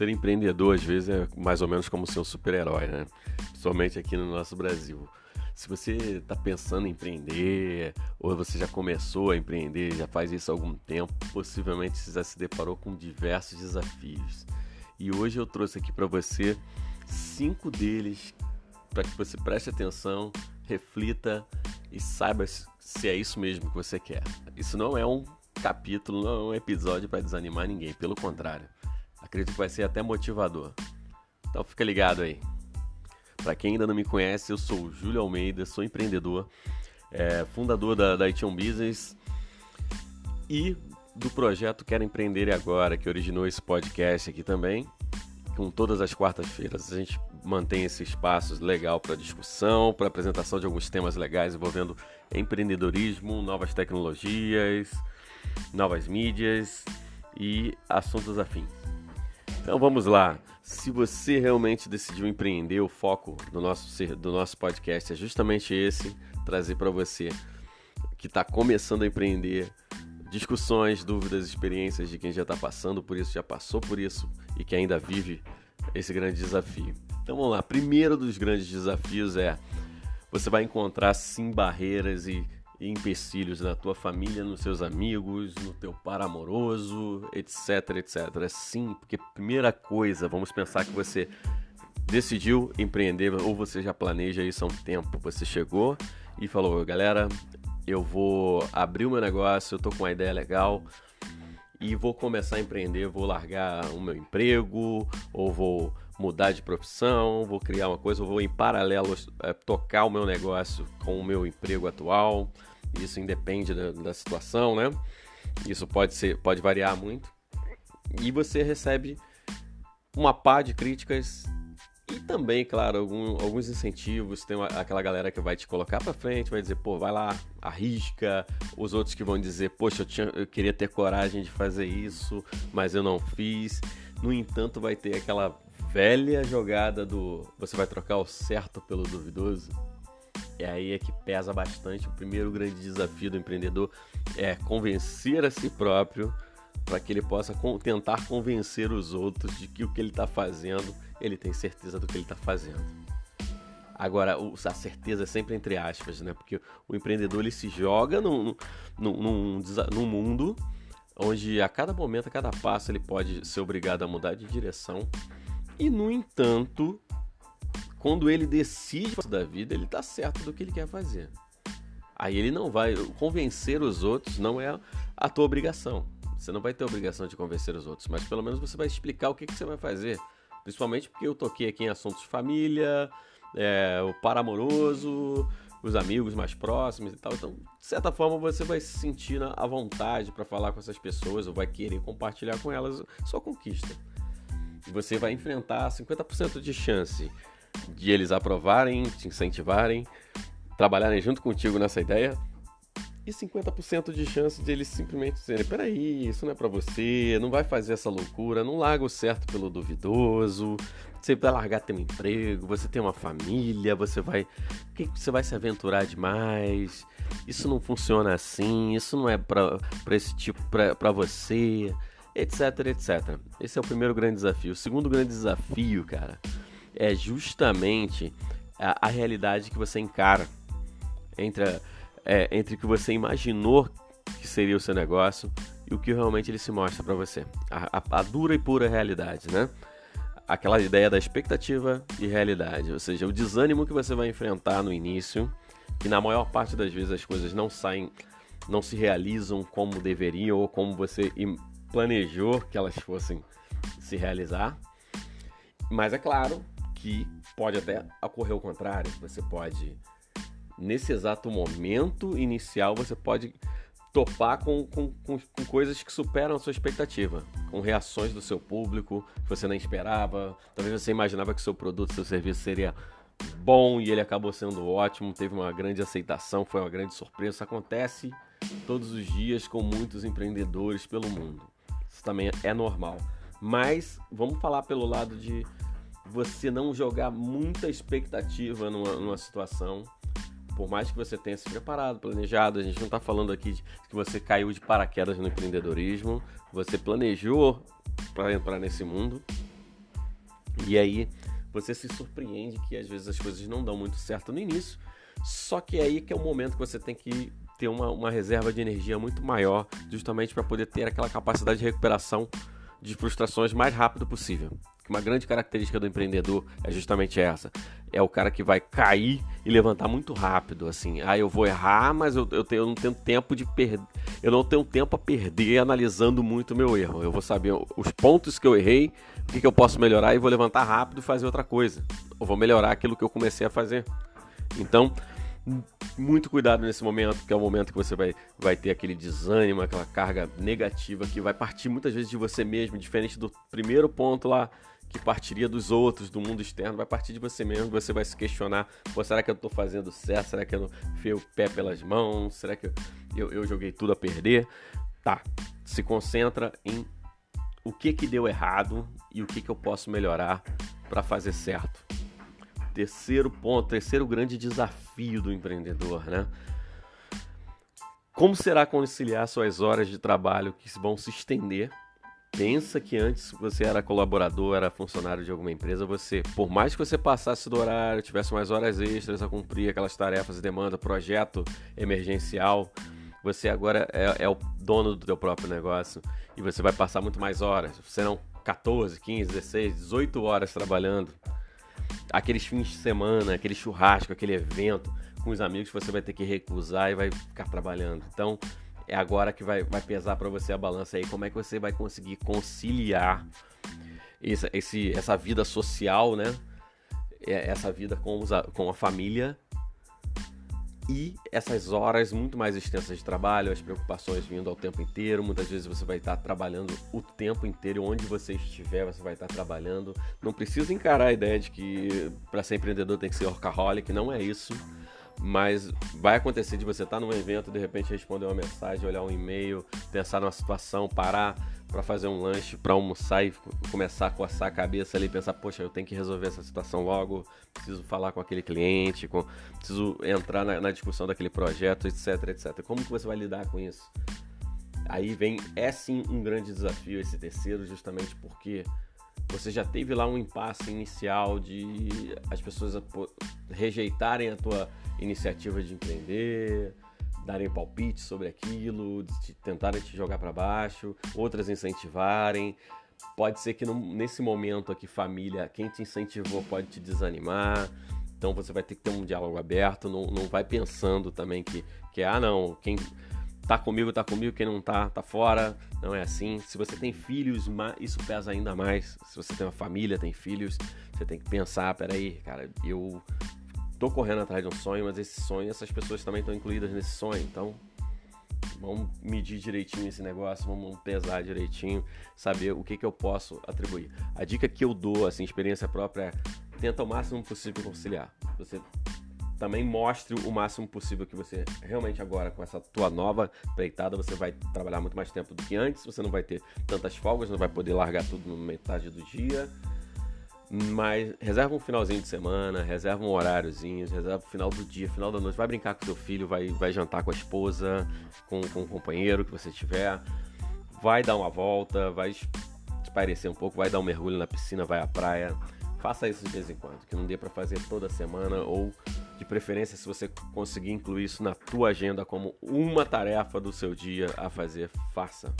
ser empreendedor às vezes é mais ou menos como ser um super-herói, né? Principalmente aqui no nosso Brasil. Se você está pensando em empreender, ou você já começou a empreender, já faz isso há algum tempo, possivelmente você já se deparou com diversos desafios. E hoje eu trouxe aqui para você cinco deles para que você preste atenção, reflita e saiba se é isso mesmo que você quer. Isso não é um capítulo, não é um episódio para desanimar ninguém, pelo contrário. Acredito que vai ser até motivador. Então fica ligado aí. Para quem ainda não me conhece, eu sou o Júlio Almeida, sou empreendedor, é, fundador da, da Ition Business e do projeto Quero Empreender Agora, que originou esse podcast aqui também. Com todas as quartas-feiras a gente mantém esse espaço legal para discussão, para apresentação de alguns temas legais envolvendo empreendedorismo, novas tecnologias, novas mídias e assuntos afins. Então vamos lá. Se você realmente decidiu empreender, o foco do nosso, do nosso podcast é justamente esse: trazer para você que está começando a empreender discussões, dúvidas, experiências de quem já está passando por isso, já passou por isso e que ainda vive esse grande desafio. Então vamos lá. Primeiro dos grandes desafios é você vai encontrar sim barreiras e e empecilhos na tua família, nos seus amigos, no teu par amoroso, etc, etc. É sim, porque primeira coisa, vamos pensar que você decidiu empreender ou você já planeja isso há um tempo. Você chegou e falou, galera, eu vou abrir o meu negócio, eu tô com uma ideia legal e vou começar a empreender, vou largar o meu emprego ou vou mudar de profissão, vou criar uma coisa, vou em paralelo é, tocar o meu negócio com o meu emprego atual. Isso independe da, da situação, né? Isso pode ser, pode variar muito. E você recebe uma pá de críticas e também, claro, algum, alguns incentivos. Tem uma, aquela galera que vai te colocar para frente, vai dizer, pô, vai lá, arrisca. Os outros que vão dizer, poxa, eu, tinha, eu queria ter coragem de fazer isso, mas eu não fiz. No entanto, vai ter aquela velha jogada do você vai trocar o certo pelo duvidoso. E aí é que pesa bastante. O primeiro grande desafio do empreendedor é convencer a si próprio para que ele possa tentar convencer os outros de que o que ele está fazendo, ele tem certeza do que ele está fazendo. Agora, a certeza é sempre entre aspas, né? Porque o empreendedor ele se joga num, num, num, num mundo onde a cada momento, a cada passo, ele pode ser obrigado a mudar de direção. E, no entanto, quando ele decide da vida, ele está certo do que ele quer fazer. Aí ele não vai convencer os outros, não é a tua obrigação. Você não vai ter obrigação de convencer os outros, mas pelo menos você vai explicar o que, que você vai fazer. Principalmente porque eu toquei aqui em assuntos de família, é, o par amoroso, os amigos mais próximos e tal. Então, de certa forma, você vai se sentir à vontade para falar com essas pessoas ou vai querer compartilhar com elas sua conquista. E você vai enfrentar 50% de chance de eles aprovarem, te incentivarem, trabalharem junto contigo nessa ideia, e 50% de chance de eles simplesmente dizerem: peraí, isso não é para você, não vai fazer essa loucura, não larga o certo pelo duvidoso, você vai largar teu emprego, você tem uma família, você vai. que você vai se aventurar demais? Isso não funciona assim, isso não é para esse tipo, para você, etc, etc. Esse é o primeiro grande desafio. O segundo grande desafio, cara, é justamente a, a realidade que você encara entre, a, é, entre o que você imaginou que seria o seu negócio e o que realmente ele se mostra para você. A, a, dura e pura realidade, né? Aquela ideia da expectativa e realidade, ou seja, o desânimo que você vai enfrentar no início, que na maior parte das vezes as coisas não saem, não se realizam como deveriam ou como você planejou que elas fossem se realizar. Mas é claro que pode até ocorrer o contrário. Você pode, nesse exato momento inicial, você pode topar com, com, com, com, coisas que superam a sua expectativa, com reações do seu público que você não esperava. Talvez você imaginava que seu produto, seu serviço seria bom e ele acabou sendo ótimo, teve uma grande aceitação, foi uma grande surpresa. Isso acontece todos os dias com muitos empreendedores pelo mundo. Isso também é normal. Mas vamos falar pelo lado de você não jogar muita expectativa numa, numa situação. Por mais que você tenha se preparado, planejado, a gente não está falando aqui de que você caiu de paraquedas no empreendedorismo, você planejou para entrar nesse mundo, E aí você se surpreende que às vezes as coisas não dão muito certo no início, só que é aí que é o momento que você tem que ter uma, uma reserva de energia muito maior, justamente para poder ter aquela capacidade de recuperação de frustrações mais rápido possível. Uma grande característica do empreendedor é justamente essa. É o cara que vai cair e levantar muito rápido, assim. Ah, eu vou errar, mas eu, eu, tenho, eu não tenho tempo de perder. Eu não tenho tempo a perder analisando muito o meu erro. Eu vou saber os pontos que eu errei, o que, que eu posso melhorar e vou levantar rápido e fazer outra coisa. Eu vou melhorar aquilo que eu comecei a fazer. Então, muito cuidado nesse momento, que é o momento que você vai, vai ter aquele desânimo, aquela carga negativa que vai partir muitas vezes de você mesmo, diferente do primeiro ponto lá que partiria dos outros, do mundo externo, vai partir de você mesmo, você vai se questionar, será que eu estou fazendo certo? Será que eu não fei o pé pelas mãos? Será que eu, eu, eu joguei tudo a perder? Tá, se concentra em o que que deu errado e o que que eu posso melhorar para fazer certo. Terceiro ponto, terceiro grande desafio do empreendedor, né? Como será conciliar suas horas de trabalho que vão se estender pensa que antes você era colaborador, era funcionário de alguma empresa, você, por mais que você passasse do horário, tivesse mais horas extras a cumprir, aquelas tarefas e demanda, projeto emergencial, você agora é, é, o dono do teu próprio negócio e você vai passar muito mais horas. Não 14, 15, 16, 18 horas trabalhando. Aqueles fins de semana, aquele churrasco, aquele evento com os amigos você vai ter que recusar e vai ficar trabalhando. Então, é agora que vai, vai pesar para você a balança aí. Como é que você vai conseguir conciliar esse, esse, essa vida social, né? É, essa vida com, os, com a família e essas horas muito mais extensas de trabalho, as preocupações vindo ao tempo inteiro. Muitas vezes você vai estar trabalhando o tempo inteiro, onde você estiver, você vai estar trabalhando. Não precisa encarar a ideia de que para ser empreendedor tem que ser workaholic, não é isso. Mas vai acontecer de você estar num evento, de repente responder uma mensagem, olhar um e-mail, pensar numa situação, parar para fazer um lanche, para almoçar e começar a coçar a cabeça ali, pensar, poxa, eu tenho que resolver essa situação logo, preciso falar com aquele cliente, com, preciso entrar na, na discussão daquele projeto, etc, etc. Como que você vai lidar com isso? Aí vem, é sim um grande desafio esse terceiro, justamente porque você já teve lá um impasse inicial de as pessoas rejeitarem a tua iniciativa de empreender, darem palpite sobre aquilo, tentarem te jogar para baixo, outras incentivarem. Pode ser que nesse momento aqui, família, quem te incentivou pode te desanimar. Então você vai ter que ter um diálogo aberto, não, não vai pensando também que, que ah não, quem tá comigo, tá comigo, quem não tá, tá fora. Não é assim. Se você tem filhos, isso pesa ainda mais. Se você tem uma família, tem filhos, você tem que pensar, peraí, cara, eu tô correndo atrás de um sonho, mas esse sonho, essas pessoas também estão incluídas nesse sonho. Então, vamos medir direitinho esse negócio, vamos pesar direitinho, saber o que, que eu posso atribuir. A dica que eu dou, assim, experiência própria, é tenta o máximo possível conciliar. Você também mostre o máximo possível que você realmente agora com essa tua nova peitada você vai trabalhar muito mais tempo do que antes, você não vai ter tantas folgas, não vai poder largar tudo no metade do dia mas reserva um finalzinho de semana, reserva um horáriozinho, reserva o final do dia, final da noite. Vai brincar com seu filho, vai, vai jantar com a esposa, com, com o companheiro que você tiver. Vai dar uma volta, vai espairecer um pouco, vai dar um mergulho na piscina, vai à praia. Faça isso de vez em quando, que não dê para fazer toda semana ou de preferência se você conseguir incluir isso na tua agenda como uma tarefa do seu dia a fazer, faça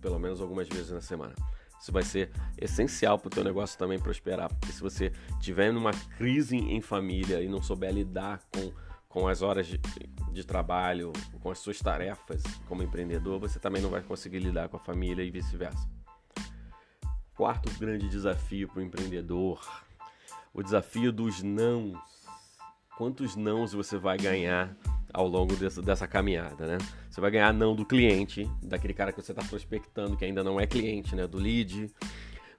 pelo menos algumas vezes na semana. Isso vai ser essencial para o teu negócio também prosperar. Porque se você tiver numa crise em família e não souber lidar com, com as horas de, de trabalho, com as suas tarefas como empreendedor, você também não vai conseguir lidar com a família e vice-versa. Quarto grande desafio para o empreendedor, o desafio dos nãos. Quantos nãos você vai ganhar ao longo dessa, dessa caminhada, né? Você vai ganhar não do cliente, daquele cara que você está prospectando que ainda não é cliente, né? Do lead.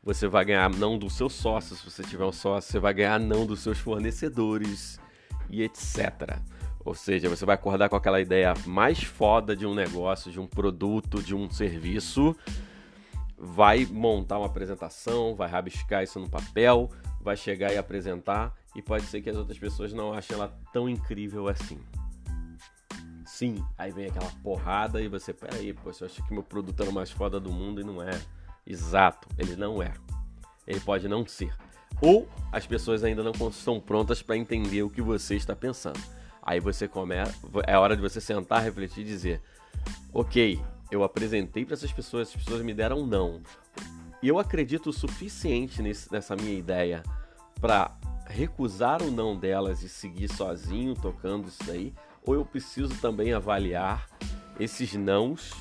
Você vai ganhar não do seu sócio, se você tiver um sócio. Você vai ganhar não dos seus fornecedores e etc. Ou seja, você vai acordar com aquela ideia mais foda de um negócio, de um produto, de um serviço, vai montar uma apresentação, vai rabiscar isso no papel, vai chegar e apresentar, e pode ser que as outras pessoas não achem ela tão incrível assim. Sim, aí vem aquela porrada e você, peraí, pô, eu achei que meu produto era o mais foda do mundo e não é. Exato, ele não é. Ele pode não ser. Ou as pessoas ainda não estão prontas para entender o que você está pensando. Aí você começa, é hora de você sentar, refletir e dizer: "OK, eu apresentei para essas pessoas, as pessoas me deram um não. Eu acredito o suficiente nesse, nessa minha ideia para recusar o não delas e seguir sozinho tocando isso daí, ou eu preciso também avaliar esses nãos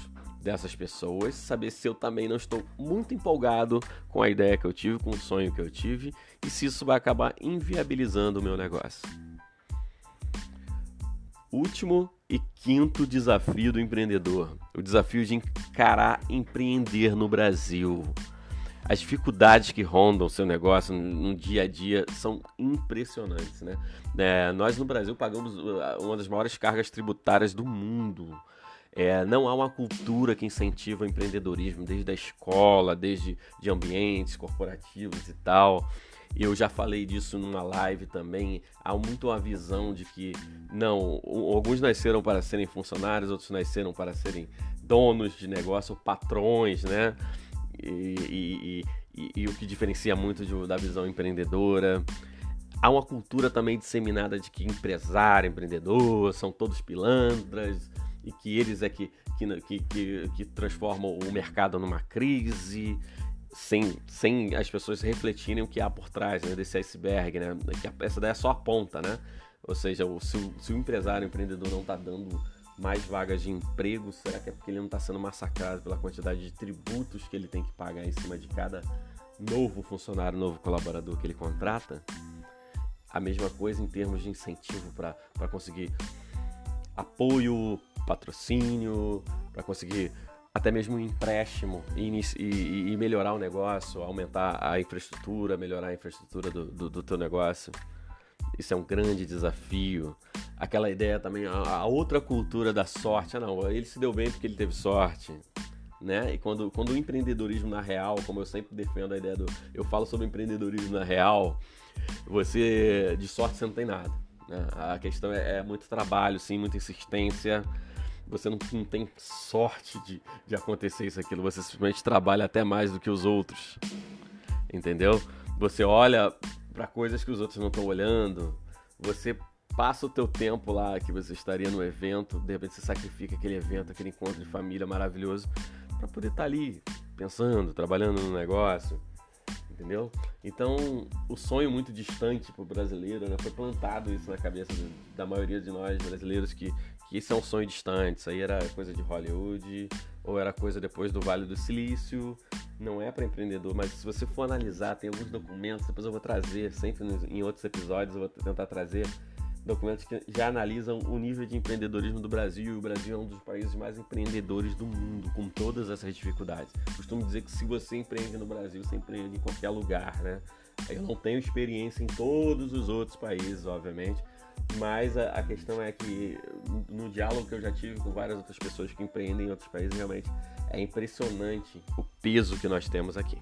dessas pessoas, saber se eu também não estou muito empolgado com a ideia que eu tive, com o sonho que eu tive, e se isso vai acabar inviabilizando o meu negócio. Último e quinto desafio do empreendedor: o desafio de encarar empreender no Brasil. As dificuldades que rondam o seu negócio no dia a dia são impressionantes, né? É, nós no Brasil pagamos uh, uma das maiores cargas tributárias do mundo. É, não há uma cultura que incentiva o empreendedorismo, desde a escola, desde de ambientes corporativos e tal. Eu já falei disso numa live também. Há muito uma visão de que, não, alguns nasceram para serem funcionários, outros nasceram para serem donos de negócio, patrões, né? E, e, e, o que diferencia muito de, da visão empreendedora. Há uma cultura também disseminada de que empresário, empreendedor, são todos pilantras e que eles é que, que, que, que transformam o mercado numa crise sem, sem as pessoas refletirem o que há por trás né, desse iceberg, né? Que essa daí é só a ponta, né? Ou seja, se, o, se o empresário, empreendedor não está dando mais vagas de emprego, será que é porque ele não está sendo massacrado pela quantidade de tributos que ele tem que pagar em cima de cada novo funcionário, novo colaborador que ele contrata? A mesma coisa em termos de incentivo para conseguir apoio, patrocínio, para conseguir até mesmo um empréstimo e, e, e, melhorar o negócio, aumentar a infraestrutura, melhorar a infraestrutura do, do, do teu negócio. Isso é um grande desafio. Aquela ideia também, a, a, outra cultura da sorte. Ah, não, ele se deu bem porque ele teve sorte. Né? E quando, quando o empreendedorismo na real, como eu sempre defendo a ideia do. Eu falo sobre empreendedorismo na real, você. De sorte você não tem nada. Né? A questão é, é muito trabalho, sim, muita insistência você não, não tem sorte de, de acontecer isso aquilo, você simplesmente trabalha até mais do que os outros. Entendeu? Você olha para coisas que os outros não estão olhando, você passa o teu tempo lá que você estaria no evento, de repente você sacrifica aquele evento, aquele encontro de família maravilhoso para poder estar tá ali pensando, trabalhando no negócio, entendeu? Então, o sonho muito distante para o brasileiro, né? Foi plantado isso na cabeça da maioria de nós brasileiros que que isso é um sonho distante, isso aí era coisa de Hollywood, ou era coisa depois do Vale do Silício, não é para empreendedor, mas se você for analisar, tem alguns documentos, depois eu vou trazer, sempre em outros episódios eu vou tentar trazer documentos que já analisam o nível de empreendedorismo do Brasil, e o Brasil é um dos países mais empreendedores do mundo, com todas essas dificuldades. Costumo dizer que se você empreende no Brasil, você empreende em qualquer lugar, né? Eu não tenho experiência em todos os outros países, obviamente, mas a, a, questão é que no, diálogo que eu já tive com várias outras pessoas que empreendem em outros países, realmente é impressionante o peso que nós temos aqui.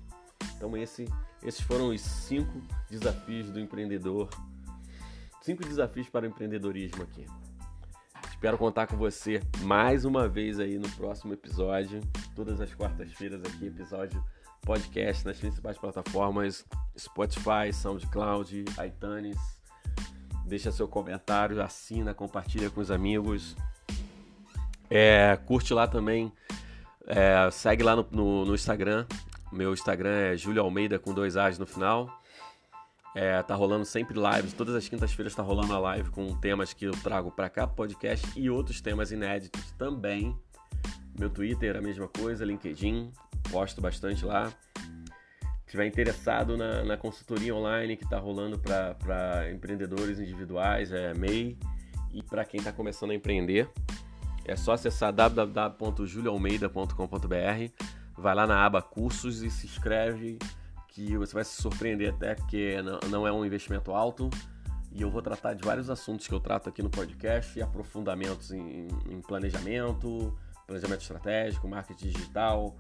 Então esse, esses foram os cinco desafios do empreendedor, cinco desafios para o empreendedorismo aqui. Espero contar com você mais uma vez aí no próximo episódio, todas as quartas-feiras aqui, episódio podcast nas principais plataformas Spotify, SoundCloud, iTunes deixa seu comentário, assina, compartilha com os amigos. É, curte lá também, é, segue lá no, no, no, Instagram. Meu Instagram é Júlio Almeida com dois A's no final. É, tá rolando sempre lives, todas as quintas-feiras tá rolando a live com temas que eu trago para cá, podcast e outros temas inéditos também. Meu Twitter a mesma coisa, LinkedIn, posto bastante lá. Estiver interessado na, na, consultoria online que está rolando para empreendedores individuais, é MEI, e para quem está começando a empreender, é só acessar www.julioalmeida.com.br, vai lá na aba cursos e se inscreve, que você vai se surpreender até porque não é um investimento alto, e eu vou tratar de vários assuntos que eu trato aqui no podcast, aprofundamentos em, em planejamento, planejamento estratégico, marketing digital,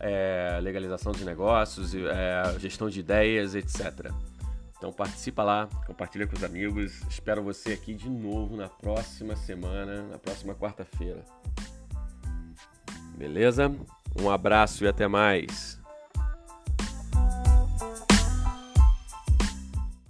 é, legalização de negócios, é, gestão de ideias, etc. Então participa lá, compartilha com os amigos. Espero você aqui de novo na próxima semana, na próxima quarta-feira. Beleza? Um abraço e até mais.